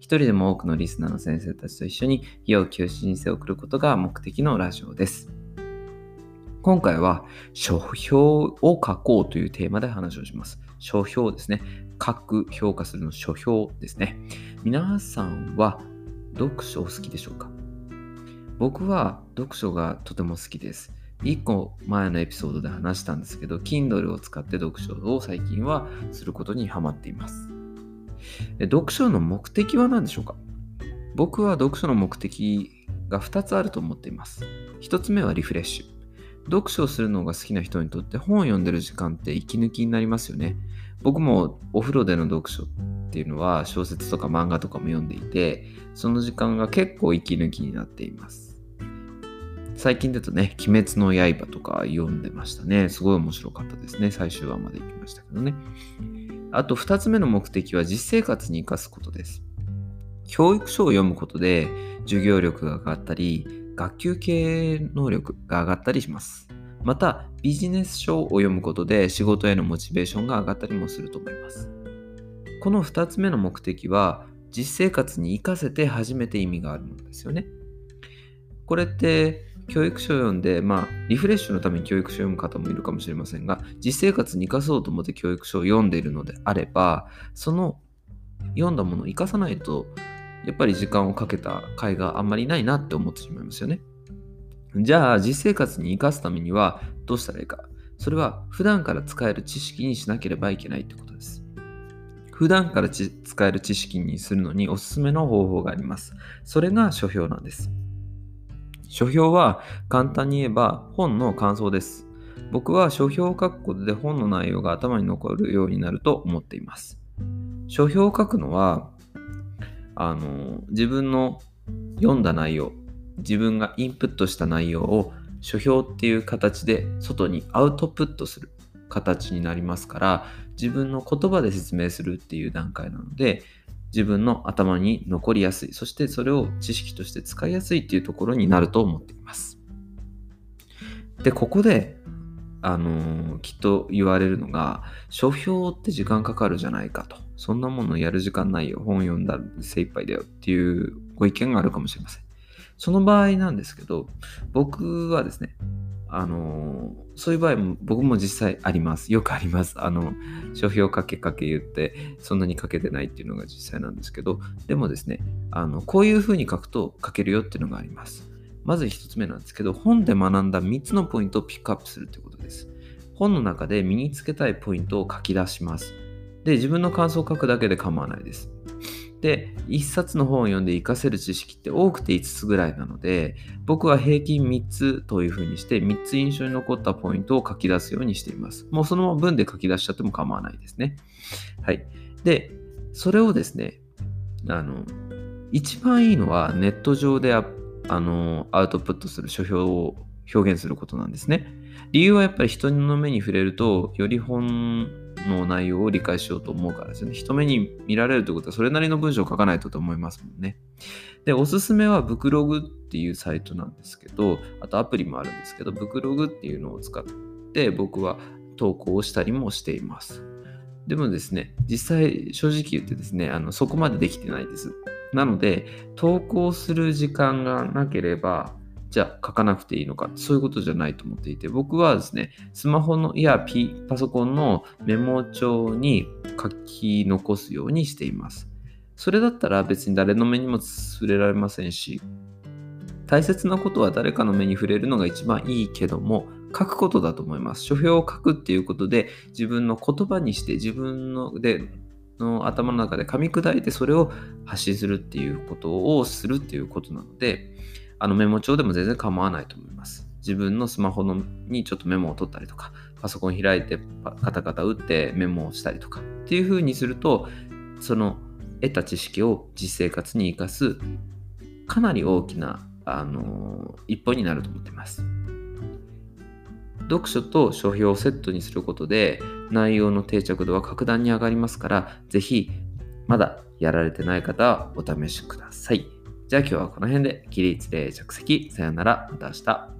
一人でも多くのリスナーの先生たちと一緒に良い教師人生を送ることが目的のラジオです。今回は書評を書こうというテーマで話をします。書評ですね。書く、評価するの書評ですね。皆さんは読書お好きでしょうか？僕は読書がとても好きです。1個前のエピソードで話したんですけど、Kindle を使って読書を最近はすることにハマっています。読書の目的は何でしょうか？僕は読書の目的が2つあると思っています。1つ目はリフレッシュ。読書をするのが好きな人にとって本を読んでる時間って息抜きになりますよね。僕もお風呂での読書っていうのは小説とか漫画とかも読んでいて、その時間が結構息抜きになっています。最近だとね、鬼滅の刃とか読んでましたね。すごい面白かったですね。最終話まで行きましたけどね。あと2つ目の目的は実生活に生かすことです。教育書を読むことで授業力が上がったり、学級経営能力が上がったりします。また、ビジネス書を読むことで仕事へのモチベーションが上がったりもすると思います。この2つ目の目的は、実生活に生かせて初めて意味があるものですよね。これって、教育書を読んで、まあ、リフレッシュのために教育書を読む方もいるかもしれませんが、実生活に生かそうと思って教育書を読んでいるのであれば、その読んだものを生かさないと、やっぱり時間をかけた甲斐があんまりないなって思ってしまいますよね。じゃあ、実生活に生かすためにはどうしたらいいか。それは普段から使える知識にしなければいけないってことです。普段から使える知識にするのにおすすめの方法があります。それが書評なんです。書評は簡単に言えば本の感想です。僕は書評を書くことで本の内容が頭に残るようになると思っています。書評を書くのはあの自分の読んだ内容、自分がインプットした内容を書評っていう形で外にアウトプットする形になりますから自分の言葉で説明するっていう段階なので自分の頭に残りやすいそしてそれを知識として使いやすいっていうところになると思っています。でここであのーきっと言われるのが書評って時間かかるじゃないかと。そんなものやる時間ないよ。本読んだら精一杯だよっていうご意見があるかもしれません。その場合なんですけど僕はですねあのそういう場合も僕も実際あります。よくあります。あの、書評かけかけ言って、そんなに書けてないっていうのが実際なんですけど、でもですね、あの、こういう風に書くと書けるよっていうのがあります。まず一つ目なんですけど、本で学んだ3つのポイントをピックアップするということです。本の中で身につけたいポイントを書き出します。で、自分の感想を書くだけで構わないです。で、1冊の本を読んで活かせる知識って多くて5つぐらいなので、僕は平均3つというふうにして、3つ印象に残ったポイントを書き出すようにしています。もうそのまま文で書き出しちゃっても構わないですね。はい。で、それをですね、あの、一番いいのはネット上でああのアウトプットする書評を表現することなんですね。理由はやっぱり人の目に触れると、より本の内容を理解しようと思うからですね。人目に見られるということは、それなりの文章を書かないとと思いますもんね。で、おすすめはブクログっていうサイトなんですけど、あとアプリもあるんですけど、ブクログっていうのを使って僕は投稿をしたりもしています。でもですね、実際正直言ってですね、あのそこまでできてないです。なので、投稿する時間がなければ、じゃあ書かなくていいのか、そういうことじゃないと思っていて、僕はですね、スマホの、いや、P、パソコンのメモ帳に書き残すようにしています。それだったら別に誰の目にも触れられませんし、大切なことは誰かの目に触れるのが一番いいけども、書くことだと思います。書評を書くっていうことで、自分の言葉にして、自分のでの頭の中で噛み砕いて、それを発信するっていうことをするっていうことなので、あのメモ帳でも全然構わないと思います。自分のスマホのにちょっとメモを取ったりとか、パソコン開いてカタカタ打ってメモをしたりとかっていう風にすると、その得た知識を実生活に生かすかなり大きな、あのー、一歩になると思っています。読書と書評をセットにすることで内容の定着度は格段に上がりますから、ぜひまだやられてない方はお試しください。じゃあ今日はこの辺で起立で着席さよならまた明日。